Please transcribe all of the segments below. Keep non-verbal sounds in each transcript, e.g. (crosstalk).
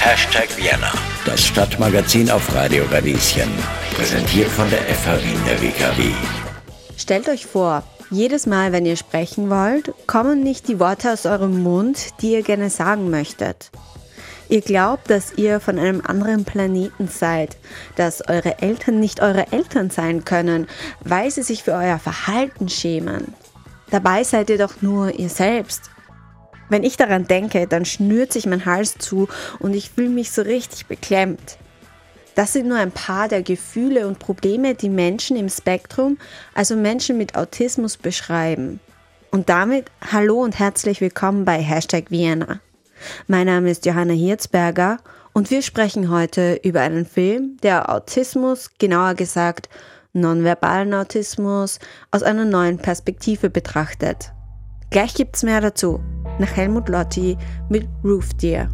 Hashtag Vienna, das Stadtmagazin auf Radio Radieschen. Präsentiert von der FH Wien der WKW. Stellt euch vor, jedes Mal, wenn ihr sprechen wollt, kommen nicht die Worte aus eurem Mund, die ihr gerne sagen möchtet. Ihr glaubt, dass ihr von einem anderen Planeten seid, dass eure Eltern nicht eure Eltern sein können, weil sie sich für euer Verhalten schämen. Dabei seid ihr doch nur ihr selbst. Wenn ich daran denke, dann schnürt sich mein Hals zu und ich fühle mich so richtig beklemmt. Das sind nur ein paar der Gefühle und Probleme, die Menschen im Spektrum, also Menschen mit Autismus, beschreiben. Und damit hallo und herzlich willkommen bei Hashtag Vienna. Mein Name ist Johanna Hirzberger und wir sprechen heute über einen Film, der Autismus, genauer gesagt nonverbalen Autismus, aus einer neuen Perspektive betrachtet. Gleich gibt's mehr dazu, nach Helmut Lotti mit Roof Deer.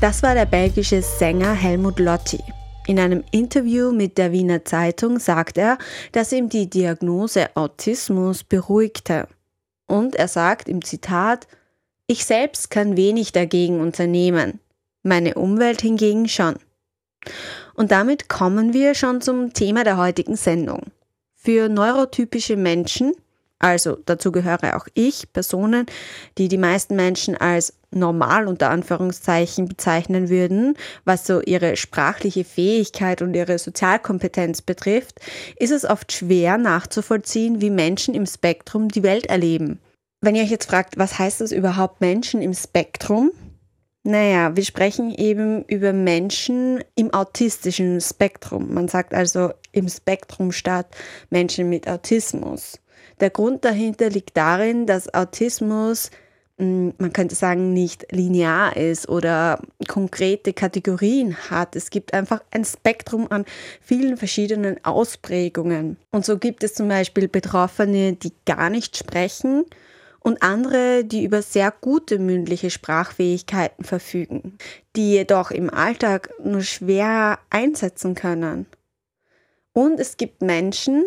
Das war der belgische Sänger Helmut Lotti. In einem Interview mit der Wiener Zeitung sagt er, dass ihm die Diagnose Autismus beruhigte. Und er sagt im Zitat, ich selbst kann wenig dagegen unternehmen, meine Umwelt hingegen schon. Und damit kommen wir schon zum Thema der heutigen Sendung. Für neurotypische Menschen also dazu gehöre auch ich, Personen, die die meisten Menschen als normal unter Anführungszeichen bezeichnen würden, was so ihre sprachliche Fähigkeit und ihre Sozialkompetenz betrifft, ist es oft schwer nachzuvollziehen, wie Menschen im Spektrum die Welt erleben. Wenn ihr euch jetzt fragt, was heißt das überhaupt Menschen im Spektrum? Naja, wir sprechen eben über Menschen im autistischen Spektrum. Man sagt also im Spektrum statt Menschen mit Autismus. Der Grund dahinter liegt darin, dass Autismus, hm, man könnte sagen, nicht linear ist oder konkrete Kategorien hat. Es gibt einfach ein Spektrum an vielen verschiedenen Ausprägungen. Und so gibt es zum Beispiel Betroffene, die gar nicht sprechen und andere, die über sehr gute mündliche Sprachfähigkeiten verfügen, die jedoch im Alltag nur schwer einsetzen können. Und es gibt Menschen,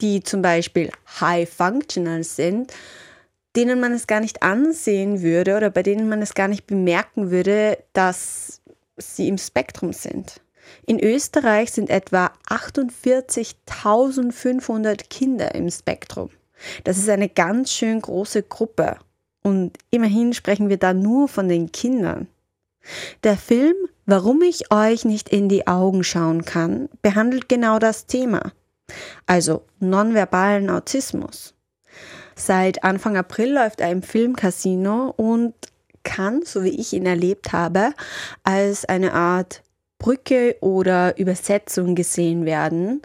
die zum Beispiel high functional sind, denen man es gar nicht ansehen würde oder bei denen man es gar nicht bemerken würde, dass sie im Spektrum sind. In Österreich sind etwa 48.500 Kinder im Spektrum. Das ist eine ganz schön große Gruppe. Und immerhin sprechen wir da nur von den Kindern. Der Film Warum ich euch nicht in die Augen schauen kann, behandelt genau das Thema also nonverbalen Autismus. Seit Anfang April läuft er im Filmcasino und kann, so wie ich ihn erlebt habe, als eine Art Brücke oder Übersetzung gesehen werden,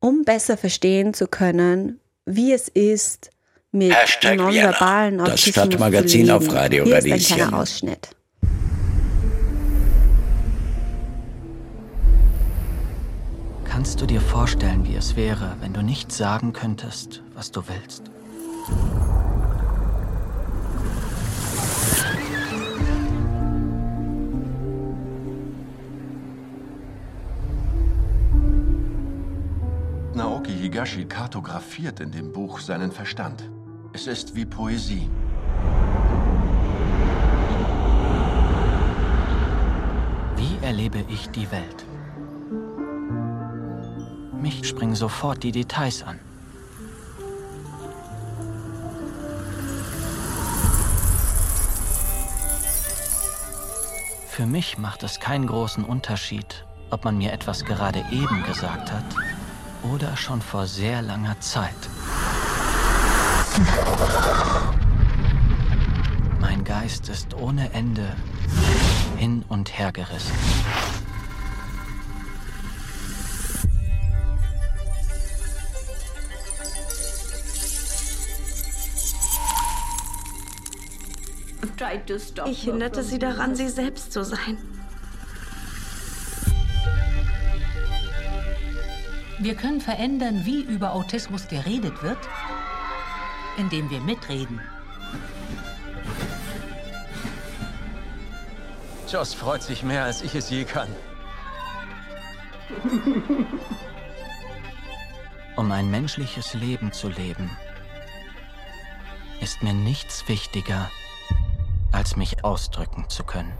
um besser verstehen zu können, wie es ist, mit Hashtag nonverbalen Vienna, das Stadtmagazin auf Radio Hier ist ein Radieschen. kleiner Ausschnitt. Kannst du dir vorstellen, wie es wäre, wenn du nicht sagen könntest, was du willst? Higashi kartografiert in dem Buch seinen Verstand. Es ist wie Poesie. Wie erlebe ich die Welt? Mich springen sofort die Details an. Für mich macht es keinen großen Unterschied, ob man mir etwas gerade eben gesagt hat oder schon vor sehr langer Zeit. Mein Geist ist ohne Ende hin und her gerissen. Ich hinderte sie daran, sie selbst zu sein. Wir können verändern, wie über Autismus geredet wird, indem wir mitreden. Joss freut sich mehr, als ich es je kann. Um ein menschliches Leben zu leben, ist mir nichts wichtiger, als mich ausdrücken zu können.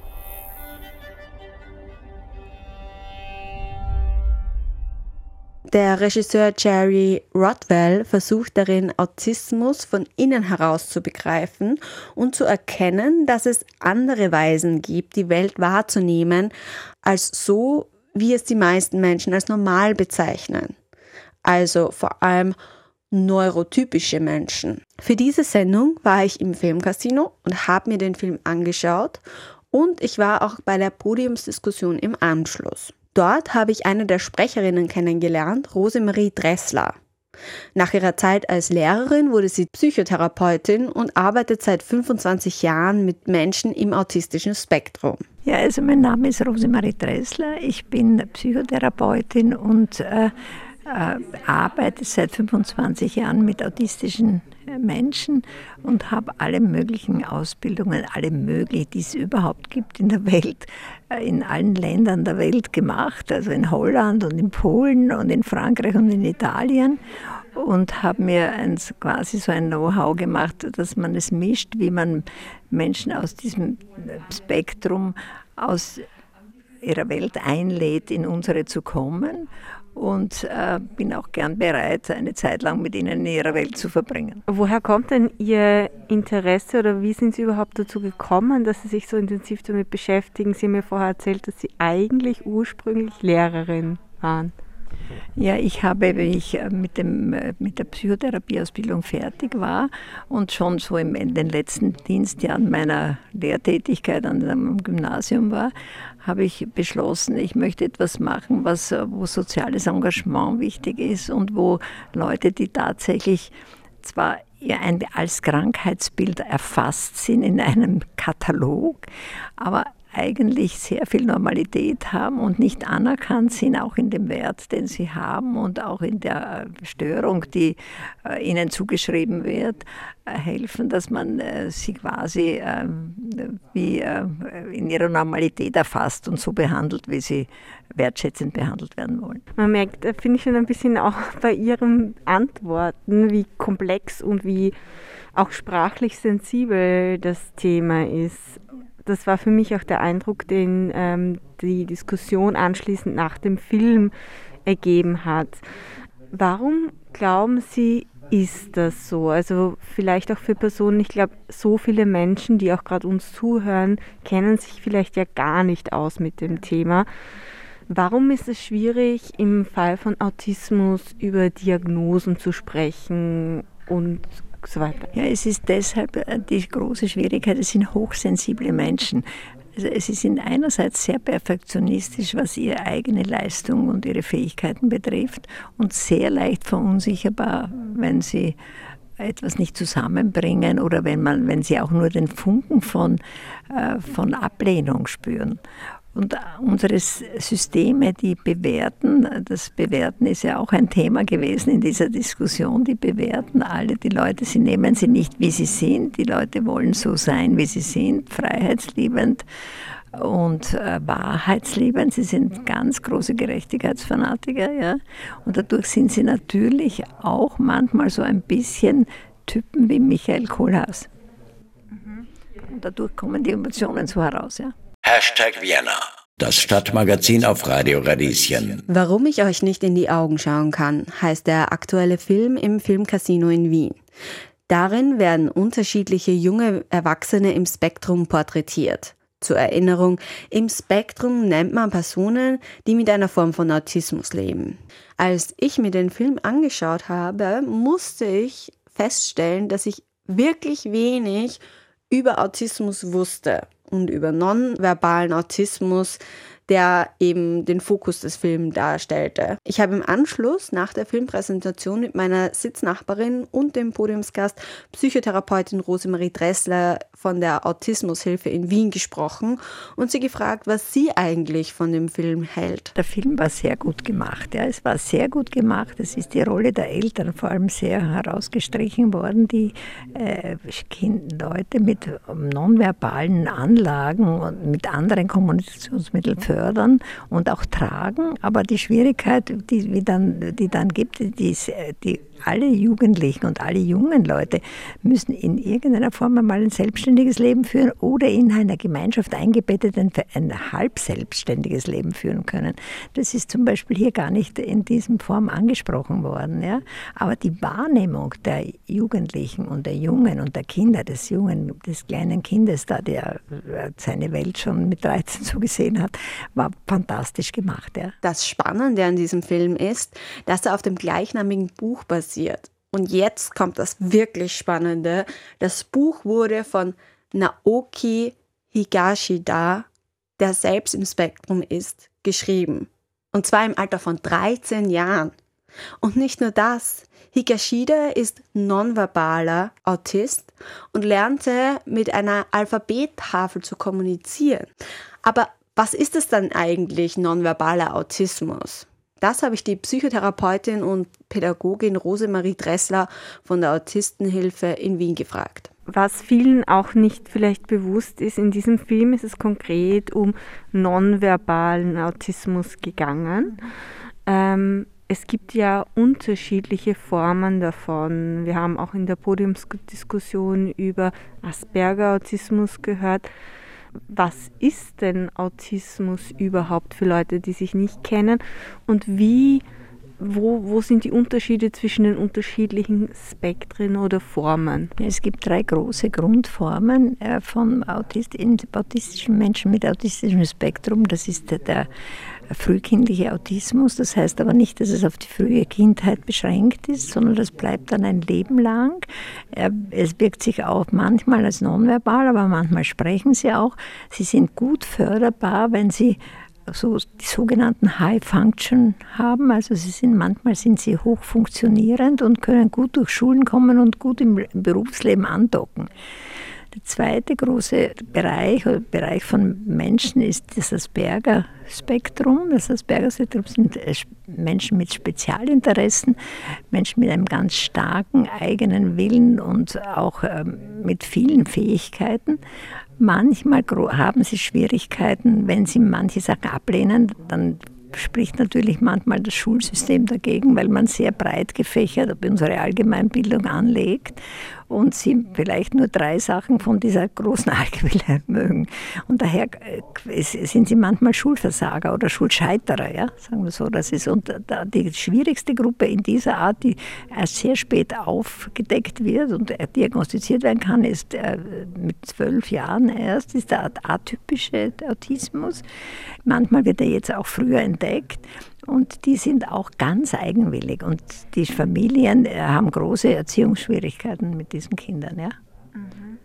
Der Regisseur Jerry Rodwell versucht darin, Autismus von innen heraus zu begreifen und zu erkennen, dass es andere Weisen gibt, die Welt wahrzunehmen, als so, wie es die meisten Menschen als normal bezeichnen. Also vor allem neurotypische Menschen. Für diese Sendung war ich im Filmcasino und habe mir den Film angeschaut und ich war auch bei der Podiumsdiskussion im Anschluss. Dort habe ich eine der Sprecherinnen kennengelernt, Rosemarie Dressler. Nach ihrer Zeit als Lehrerin wurde sie Psychotherapeutin und arbeitet seit 25 Jahren mit Menschen im autistischen Spektrum. Ja, also mein Name ist Rosemarie Dressler. Ich bin Psychotherapeutin und äh, äh, arbeite seit 25 Jahren mit autistischen äh, Menschen und habe alle möglichen Ausbildungen, alle möglichen, die es überhaupt gibt in der Welt, äh, in allen Ländern der Welt gemacht, also in Holland und in Polen und in Frankreich und in Italien. Und habe mir ein, quasi so ein Know-how gemacht, dass man es mischt, wie man Menschen aus diesem Spektrum aus ihrer Welt einlädt, in unsere zu kommen und äh, bin auch gern bereit, eine Zeit lang mit ihnen in ihrer Welt zu verbringen. Woher kommt denn Ihr Interesse oder wie sind Sie überhaupt dazu gekommen, dass Sie sich so intensiv damit beschäftigen? Sie haben mir vorher erzählt, dass Sie eigentlich ursprünglich Lehrerin waren. Ja, ich habe, wenn ich äh, mit, dem, äh, mit der Psychotherapieausbildung fertig war und schon so in den letzten Dienstjahren meiner Lehrtätigkeit an dem Gymnasium war, habe ich beschlossen, ich möchte etwas machen, was, äh, wo soziales Engagement wichtig ist und wo Leute, die tatsächlich zwar als Krankheitsbild erfasst sind in einem (laughs) Katalog, aber eigentlich sehr viel Normalität haben und nicht anerkannt sind, auch in dem Wert, den sie haben und auch in der Störung, die äh, ihnen zugeschrieben wird, äh, helfen, dass man äh, sie quasi ähm, wie in ihrer Normalität erfasst und so behandelt, wie sie wertschätzend behandelt werden wollen. Man merkt, finde ich schon ein bisschen auch (laughs) bei Ihren Antworten, wie komplex und wie auch sprachlich sensibel das Thema ist das war für mich auch der Eindruck, den ähm, die Diskussion anschließend nach dem Film ergeben hat. Warum glauben Sie, ist das so? Also vielleicht auch für Personen, ich glaube, so viele Menschen, die auch gerade uns zuhören, kennen sich vielleicht ja gar nicht aus mit dem Thema. Warum ist es schwierig, im Fall von Autismus über Diagnosen zu sprechen und so weiter. Ja, es ist deshalb äh, die große Schwierigkeit, es sind hochsensible Menschen. Also sie sind einerseits sehr perfektionistisch, was ihre eigene Leistung und ihre Fähigkeiten betrifft und sehr leicht verunsicherbar, wenn sie etwas nicht zusammenbringen oder wenn, man, wenn sie auch nur den Funken von, äh, von Ablehnung spüren. Und unsere Systeme, die bewerten, das Bewerten ist ja auch ein Thema gewesen in dieser Diskussion, die bewerten alle die Leute, sie nehmen sie nicht, wie sie sind, die Leute wollen so sein, wie sie sind, freiheitsliebend und äh, wahrheitsliebend. Sie sind ganz große Gerechtigkeitsfanatiker, ja. Und dadurch sind sie natürlich auch manchmal so ein bisschen Typen wie Michael Kohlhaas. Mhm. Und dadurch kommen die Emotionen so heraus, ja. Hashtag Vienna. Das Stadtmagazin auf Radio Radieschen. Warum ich euch nicht in die Augen schauen kann, heißt der aktuelle Film im Filmcasino in Wien. Darin werden unterschiedliche junge Erwachsene im Spektrum porträtiert. Zur Erinnerung, im Spektrum nennt man Personen, die mit einer Form von Autismus leben. Als ich mir den Film angeschaut habe, musste ich feststellen, dass ich wirklich wenig über Autismus wusste und über nonverbalen Autismus der eben den Fokus des Films darstellte. Ich habe im Anschluss nach der Filmpräsentation mit meiner Sitznachbarin und dem Podiumsgast Psychotherapeutin Rosemarie Dressler von der Autismushilfe in Wien gesprochen und sie gefragt, was sie eigentlich von dem Film hält. Der Film war sehr gut gemacht. Ja. Es war sehr gut gemacht. Es ist die Rolle der Eltern vor allem sehr herausgestrichen worden, die äh, Leute mit nonverbalen Anlagen und mit anderen Kommunikationsmitteln fördern fördern und auch tragen. Aber die Schwierigkeit, die, wie dann, die dann gibt, die, die alle Jugendlichen und alle jungen Leute müssen in irgendeiner Form einmal ein selbstständiges Leben führen oder in einer Gemeinschaft eingebettet ein, ein halb selbstständiges Leben führen können. Das ist zum Beispiel hier gar nicht in diesem Form angesprochen worden. Ja? Aber die Wahrnehmung der Jugendlichen und der Jungen und der Kinder, des jungen, des kleinen Kindes da, der seine Welt schon mit 13 so gesehen hat, war fantastisch gemacht. Ja? Das Spannende an diesem Film ist, dass er auf dem gleichnamigen Buch basiert passiert. Und jetzt kommt das wirklich Spannende. Das Buch wurde von Naoki Higashida, der selbst im Spektrum ist, geschrieben. Und zwar im Alter von 13 Jahren. Und nicht nur das. Higashida ist nonverbaler Autist und lernte mit einer Alphabettafel zu kommunizieren. Aber was ist es dann eigentlich nonverbaler Autismus? Das habe ich die Psychotherapeutin und Pädagogin Rosemarie Dressler von der Autistenhilfe in Wien gefragt. Was vielen auch nicht vielleicht bewusst ist, in diesem Film ist es konkret um nonverbalen Autismus gegangen. Ähm, es gibt ja unterschiedliche Formen davon. Wir haben auch in der Podiumsdiskussion über Asperger-Autismus gehört was ist denn Autismus überhaupt für Leute, die sich nicht kennen und wie, wo, wo sind die Unterschiede zwischen den unterschiedlichen Spektren oder Formen? Es gibt drei große Grundformen äh, von Autist autistischen Menschen mit autistischem Spektrum. Das ist der, der frühkindliche Autismus. Das heißt aber nicht, dass es auf die frühe Kindheit beschränkt ist, sondern das bleibt dann ein Leben lang. Es wirkt sich auch manchmal als nonverbal, aber manchmal sprechen sie auch. Sie sind gut förderbar, wenn sie so die sogenannten High Function haben. Also sie sind manchmal sind sie hochfunktionierend und können gut durch Schulen kommen und gut im Berufsleben andocken. Der zweite große Bereich, Bereich von Menschen ist das Asperger-Spektrum. Das Asperger-Spektrum sind äh, Menschen mit Spezialinteressen, Menschen mit einem ganz starken eigenen Willen und auch ähm, mit vielen Fähigkeiten. Manchmal haben sie Schwierigkeiten, wenn sie manche Sachen ablehnen, dann spricht natürlich manchmal das Schulsystem dagegen, weil man sehr breit gefächert unsere Allgemeinbildung anlegt und sie vielleicht nur drei Sachen von dieser großen (laughs) Allgemeinbildung mögen. Und daher äh, sind sie manchmal Schulversager oder Schulscheiterer, ja, sagen wir so. Das ist und die schwierigste Gruppe in dieser Art, die erst sehr spät aufgedeckt wird und diagnostiziert werden kann, ist äh, mit zwölf Jahren erst, ist der atypische Autismus. Manchmal wird er jetzt auch früher entdeckt. Und die sind auch ganz eigenwillig. Und die Familien äh, haben große Erziehungsschwierigkeiten mit diesen Kindern. Ja? Mhm.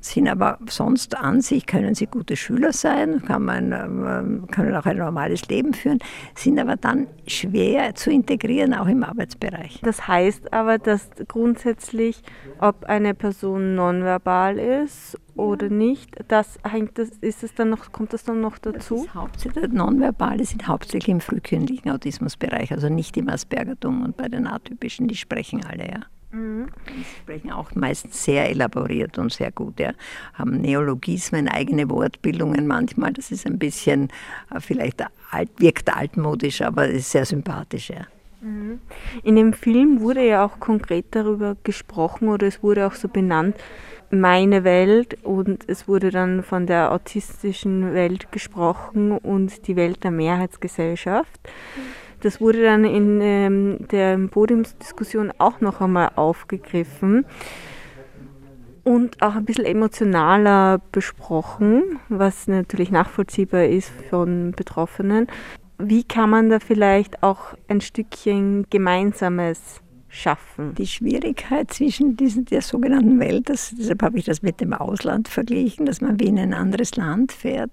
Sind aber sonst an sich, können sie gute Schüler sein, kann man, ähm, können auch ein normales Leben führen, sind aber dann schwer zu integrieren, auch im Arbeitsbereich. Das heißt aber, dass grundsätzlich, ob eine Person nonverbal ist oder nicht, das hängt das, ist es dann noch, kommt das dann noch dazu? Das hauptsächlich, Nonverbale sind hauptsächlich im frühkindlichen Autismusbereich, also nicht im Aspergertum und bei den atypischen, die sprechen alle, ja. Mhm. Die sprechen auch meistens sehr elaboriert und sehr gut, ja. Haben Neologismen, eigene Wortbildungen manchmal, das ist ein bisschen, äh, vielleicht alt, wirkt altmodisch, aber ist sehr sympathisch, ja. Mhm. In dem Film wurde ja auch konkret darüber gesprochen oder es wurde auch so benannt, meine Welt und es wurde dann von der autistischen Welt gesprochen und die Welt der Mehrheitsgesellschaft. Das wurde dann in ähm, der Podiumsdiskussion auch noch einmal aufgegriffen und auch ein bisschen emotionaler besprochen, was natürlich nachvollziehbar ist von Betroffenen. Wie kann man da vielleicht auch ein Stückchen Gemeinsames schaffen. Die Schwierigkeit zwischen diesen, der sogenannten Welt, das, deshalb habe ich das mit dem Ausland verglichen, dass man wie in ein anderes Land fährt.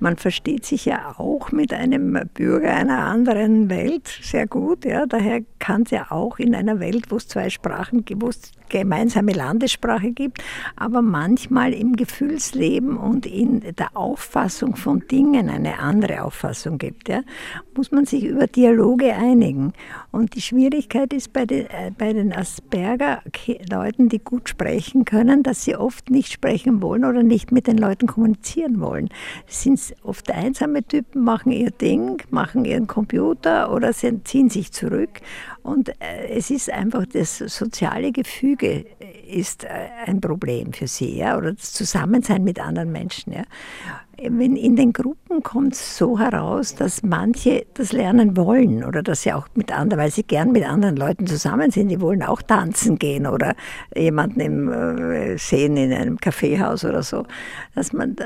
Man versteht sich ja auch mit einem Bürger einer anderen Welt sehr gut. Ja. Daher kann es ja auch in einer Welt, wo es zwei Sprachen gibt, wo es gemeinsame Landessprache gibt, aber manchmal im Gefühlsleben und in der Auffassung von Dingen eine andere Auffassung gibt, ja, muss man sich über Dialoge einigen. Und die Schwierigkeit ist bei den bei den Asperger-Leuten, die gut sprechen können, dass sie oft nicht sprechen wollen oder nicht mit den Leuten kommunizieren wollen. Sind oft einsame Typen, machen ihr Ding, machen ihren Computer oder ziehen sich zurück. Und äh, es ist einfach, das soziale Gefüge ist äh, ein Problem für sie, ja, oder das Zusammensein mit anderen Menschen. Ja wenn in den Gruppen kommt es so heraus, dass manche das lernen wollen oder dass sie auch mit anderen, weil sie gern mit anderen Leuten zusammen sind, die wollen auch tanzen gehen oder jemanden im, äh, sehen in einem Kaffeehaus oder so, dass man,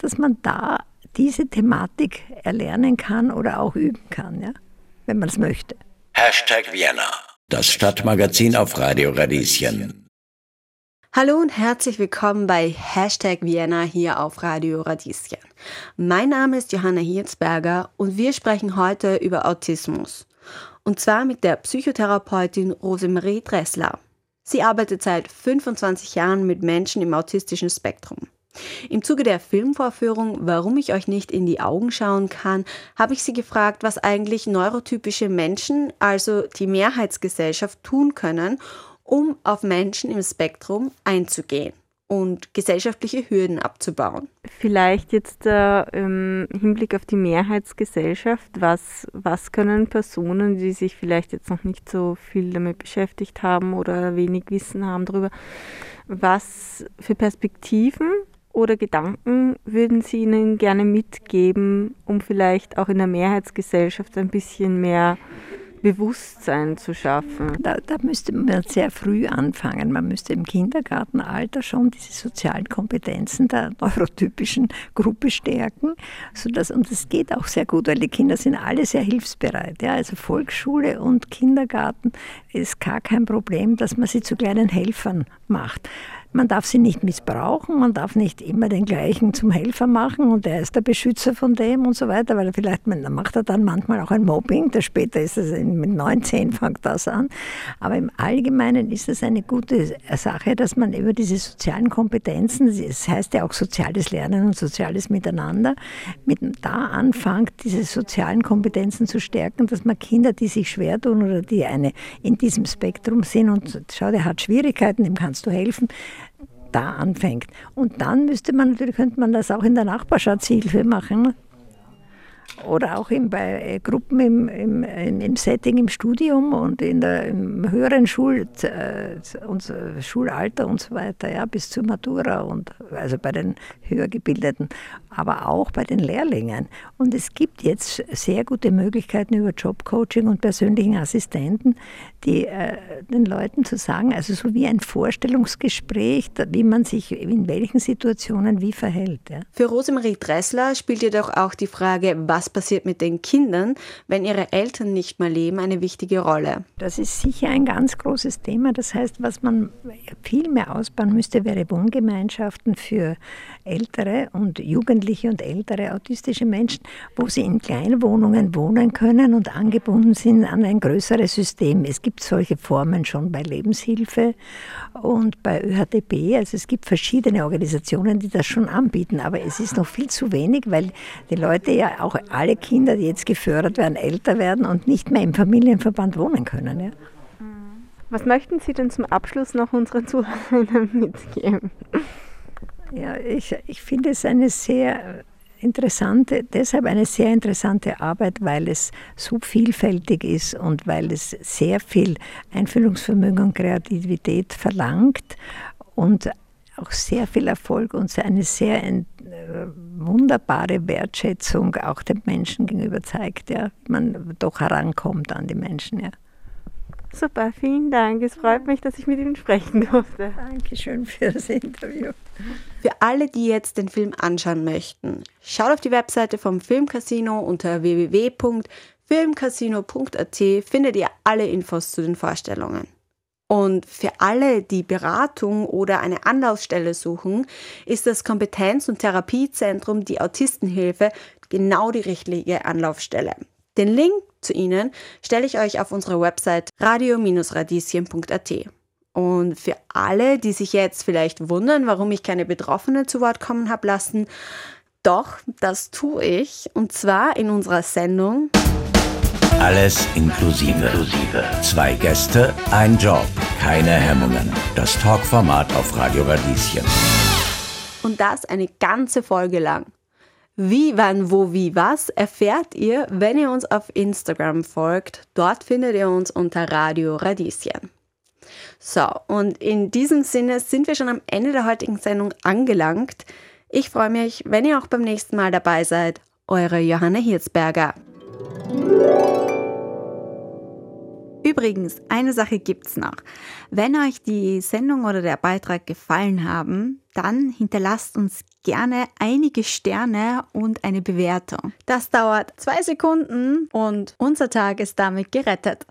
dass man da diese Thematik erlernen kann oder auch üben kann, ja, wenn man es möchte. Hashtag Vienna, das Stadtmagazin auf Radio Radieschen. Hallo und herzlich willkommen bei Hashtag Vienna hier auf Radio Radieschen. Mein Name ist Johanna Hirzberger und wir sprechen heute über Autismus. Und zwar mit der Psychotherapeutin Rosemarie Dressler. Sie arbeitet seit 25 Jahren mit Menschen im autistischen Spektrum. Im Zuge der Filmvorführung Warum ich euch nicht in die Augen schauen kann, habe ich sie gefragt, was eigentlich neurotypische Menschen, also die Mehrheitsgesellschaft, tun können, um auf Menschen im Spektrum einzugehen und gesellschaftliche Hürden abzubauen. Vielleicht jetzt äh, im Hinblick auf die Mehrheitsgesellschaft, was, was können Personen, die sich vielleicht jetzt noch nicht so viel damit beschäftigt haben oder wenig Wissen haben darüber, was für Perspektiven oder Gedanken würden Sie ihnen gerne mitgeben, um vielleicht auch in der Mehrheitsgesellschaft ein bisschen mehr Bewusstsein zu schaffen? Da, da, müsste man sehr früh anfangen. Man müsste im Kindergartenalter schon diese sozialen Kompetenzen der neurotypischen Gruppe stärken. Sodass, und das geht auch sehr gut, weil die Kinder sind alle sehr hilfsbereit. Ja, also Volksschule und Kindergarten ist gar kein Problem, dass man sie zu kleinen Helfern macht. Man darf sie nicht missbrauchen, man darf nicht immer den gleichen zum Helfer machen und er ist der Beschützer von dem und so weiter, weil vielleicht dann macht er dann manchmal auch ein Mobbing, das später ist es mit 19 fängt das an. Aber im Allgemeinen ist es eine gute Sache, dass man über diese sozialen Kompetenzen, es heißt ja auch soziales Lernen und soziales Miteinander, mit da anfängt, diese sozialen Kompetenzen zu stärken, dass man Kinder, die sich schwer tun oder die eine in diesem Spektrum sind und schau, der hat Schwierigkeiten, dem kannst du helfen, da anfängt. Und dann müsste man natürlich, könnte man das auch in der Nachbarschaftshilfe machen oder auch in, bei äh, Gruppen im, im, im, Setting im Studium und in der, im höheren Schul, äh, und, Schulalter und so weiter, ja, bis zur Matura und also bei den höher gebildeten, aber auch bei den Lehrlingen. Und es gibt jetzt sehr gute Möglichkeiten über Jobcoaching und persönlichen Assistenten, die äh, den Leuten zu sagen, also so wie ein Vorstellungsgespräch, wie man sich in welchen Situationen wie verhält. Ja. Für Rosemarie Dressler spielt jedoch auch die Frage, was passiert mit den Kindern, wenn ihre Eltern nicht mehr leben, eine wichtige Rolle. Das ist sicher ein ganz großes Thema. Das heißt, was man viel mehr ausbauen müsste, wäre Wohngemeinschaften für ältere und jugendliche und ältere autistische Menschen, wo sie in Kleinwohnungen wohnen können und angebunden sind an ein größeres System. Es gibt solche Formen schon bei Lebenshilfe und bei ÖHDP. Also es gibt verschiedene Organisationen, die das schon anbieten, aber es ist noch viel zu wenig, weil die Leute ja auch alle Kinder, die jetzt gefördert werden, älter werden und nicht mehr im Familienverband wohnen können. Ja. Was möchten Sie denn zum Abschluss noch unseren Zuhörern (laughs) mitgeben? Ja, ich, ich finde es eine sehr interessante, deshalb eine sehr interessante Arbeit, weil es so vielfältig ist und weil es sehr viel Einfühlungsvermögen und Kreativität verlangt und auch sehr viel Erfolg und eine sehr äh, wunderbare Wertschätzung auch dem Menschen gegenüber zeigt, ja, man doch herankommt an die Menschen. Ja. Super, vielen Dank. Es freut mich, dass ich mit Ihnen sprechen durfte. Dankeschön für das Interview. Für alle, die jetzt den Film anschauen möchten, schaut auf die Webseite vom Filmcasino unter www.filmcasino.at findet ihr alle Infos zu den Vorstellungen. Und für alle, die Beratung oder eine Anlaufstelle suchen, ist das Kompetenz- und Therapiezentrum die Autistenhilfe genau die richtige Anlaufstelle. Den Link zu ihnen stelle ich euch auf unserer Website radio-radieschen.at. Und für alle, die sich jetzt vielleicht wundern, warum ich keine Betroffene zu Wort kommen habe lassen, doch, das tue ich. Und zwar in unserer Sendung Alles inklusive. Zwei Gäste, ein Job, keine Hemmungen. Das Talkformat auf Radio Radieschen. Und das eine ganze Folge lang. Wie, wann, wo, wie, was erfährt ihr, wenn ihr uns auf Instagram folgt. Dort findet ihr uns unter Radio Radieschen. So, und in diesem Sinne sind wir schon am Ende der heutigen Sendung angelangt. Ich freue mich, wenn ihr auch beim nächsten Mal dabei seid. Eure Johanna Hirzberger. Übrigens, eine Sache gibt's noch. Wenn euch die Sendung oder der Beitrag gefallen haben, dann hinterlasst uns gerne einige Sterne und eine Bewertung. Das dauert zwei Sekunden und unser Tag ist damit gerettet.